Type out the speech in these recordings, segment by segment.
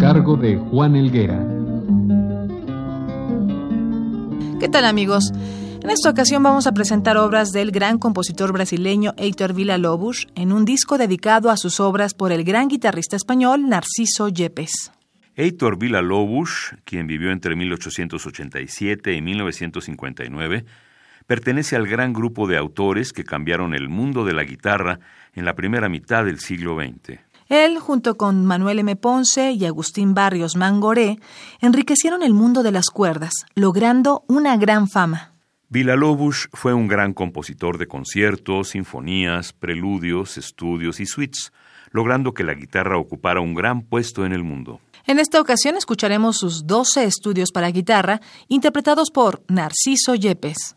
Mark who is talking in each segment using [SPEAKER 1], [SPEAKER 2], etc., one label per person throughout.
[SPEAKER 1] Cargo de Juan Elguera.
[SPEAKER 2] ¿Qué tal amigos? En esta ocasión vamos a presentar obras del gran compositor brasileño Heitor Villa-Lobos en un disco dedicado a sus obras por el gran guitarrista español Narciso Yepes.
[SPEAKER 3] Heitor Villa-Lobos, quien vivió entre 1887 y 1959, pertenece al gran grupo de autores que cambiaron el mundo de la guitarra en la primera mitad del siglo XX.
[SPEAKER 2] Él, junto con Manuel M. Ponce y Agustín Barrios Mangoré, enriquecieron el mundo de las cuerdas, logrando una gran fama.
[SPEAKER 3] Villa-Lobos fue un gran compositor de conciertos, sinfonías, preludios, estudios y suites, logrando que la guitarra ocupara un gran puesto en el mundo.
[SPEAKER 2] En esta ocasión escucharemos sus 12 estudios para guitarra, interpretados por Narciso Yepes.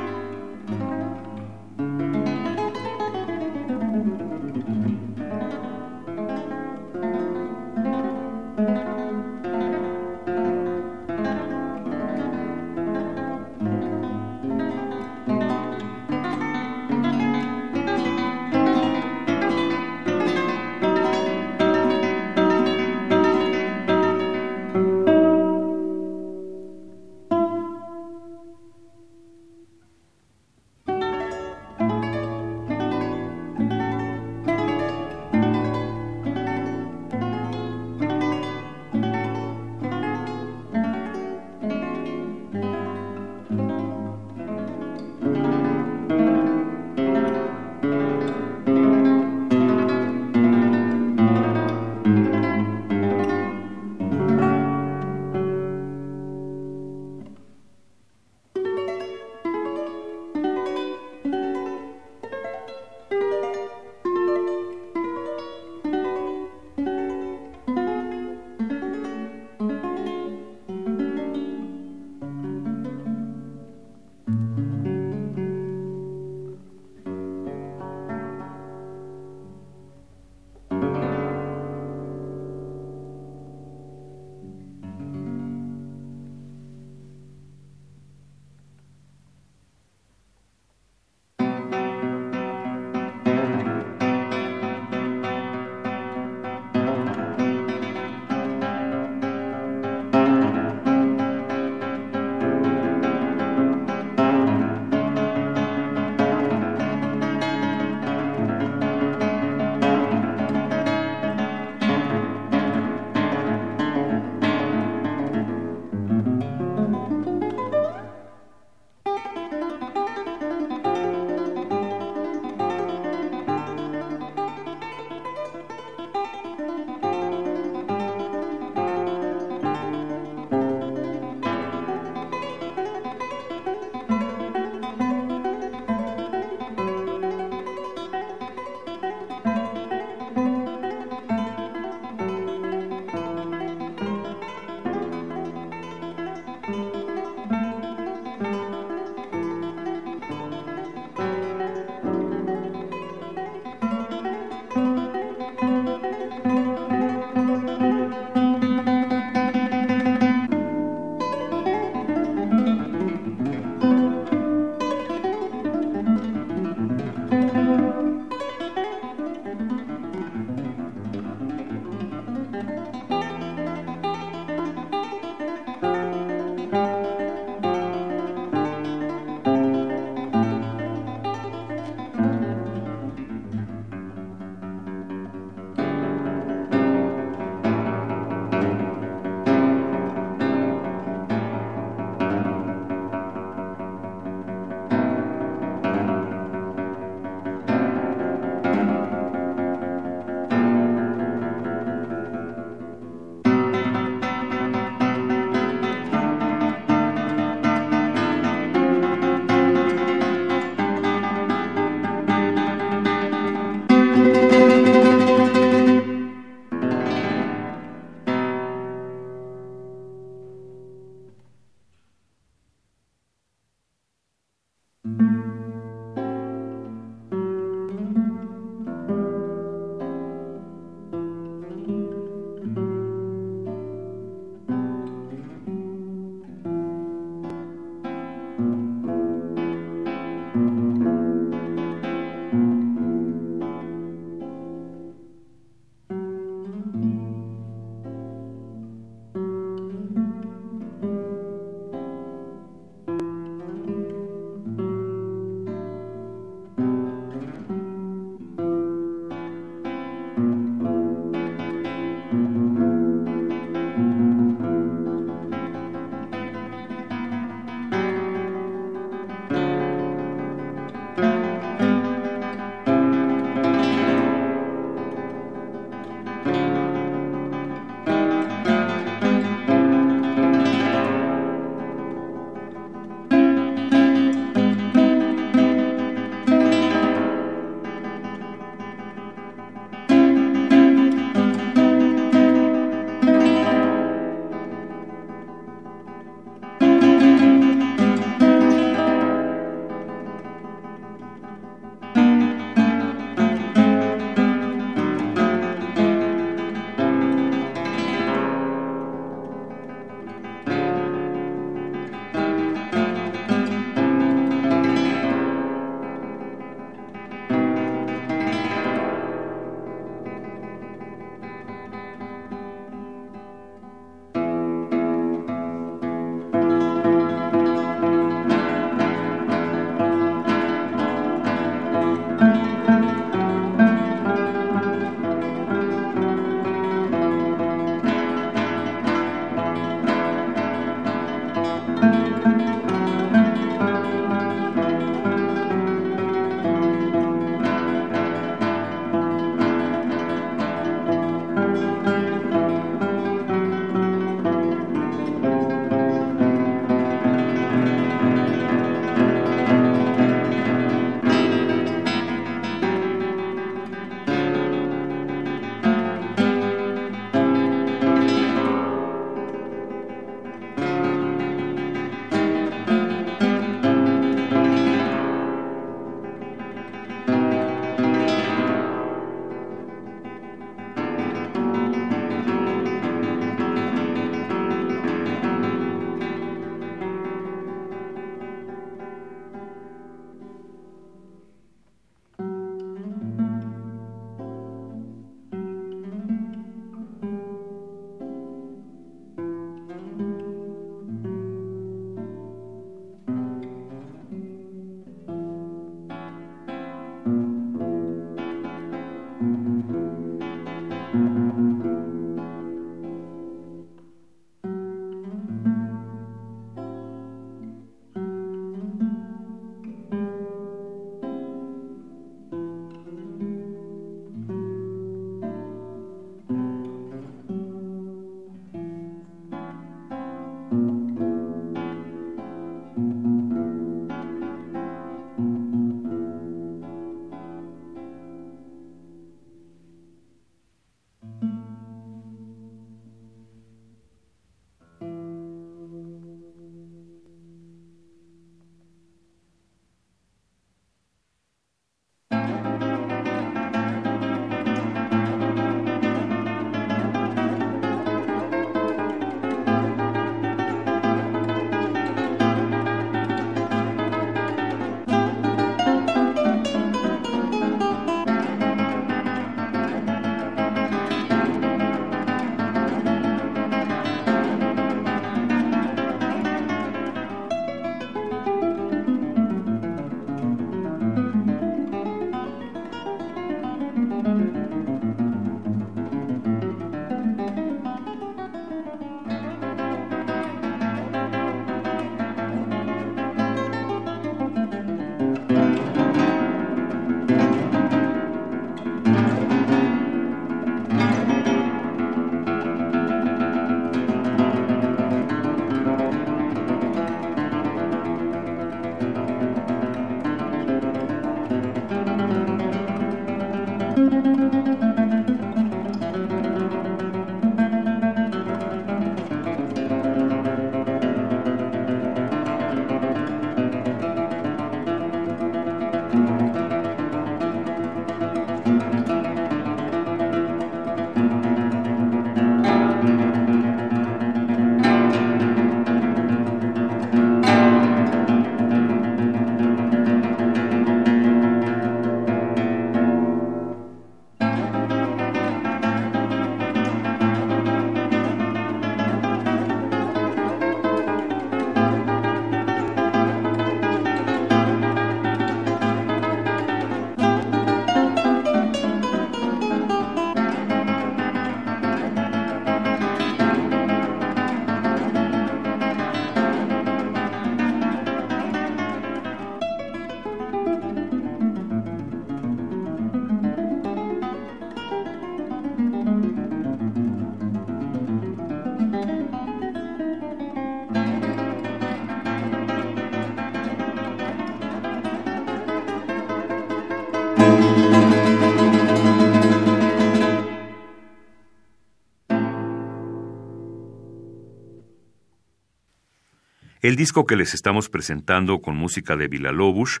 [SPEAKER 3] El disco que les estamos presentando con música de Villa-Lobos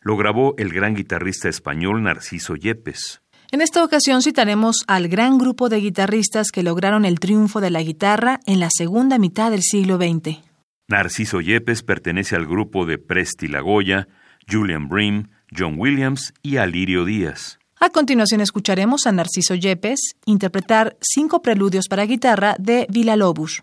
[SPEAKER 3] lo grabó el gran guitarrista español Narciso Yepes.
[SPEAKER 2] En esta ocasión citaremos al gran grupo de guitarristas que lograron el triunfo de la guitarra en la segunda mitad del siglo XX.
[SPEAKER 3] Narciso Yepes pertenece al grupo de Presti Lagoya, Julian Bream, John Williams y Alirio Díaz.
[SPEAKER 2] A continuación escucharemos a Narciso Yepes interpretar cinco preludios para guitarra de Villa-Lobos.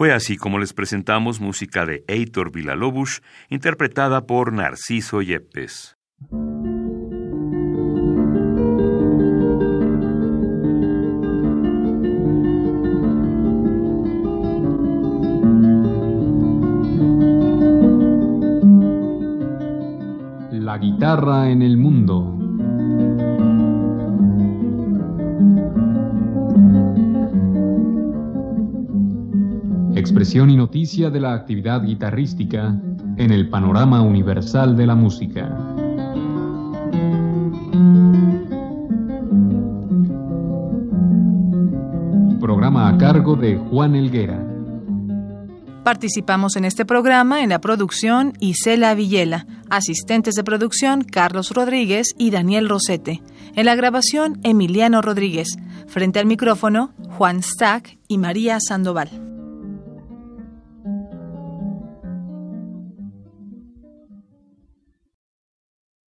[SPEAKER 3] Fue así como les presentamos música de Heitor Villalobos, interpretada por Narciso Yepes.
[SPEAKER 1] La guitarra en el Expresión y noticia de la actividad guitarrística en el panorama universal de la música. Programa a cargo de Juan Elguera.
[SPEAKER 2] Participamos en este programa en la producción Isela Villela, asistentes de producción Carlos Rodríguez y Daniel Rosete, en la grabación Emiliano Rodríguez, frente al micrófono Juan Stack y María Sandoval.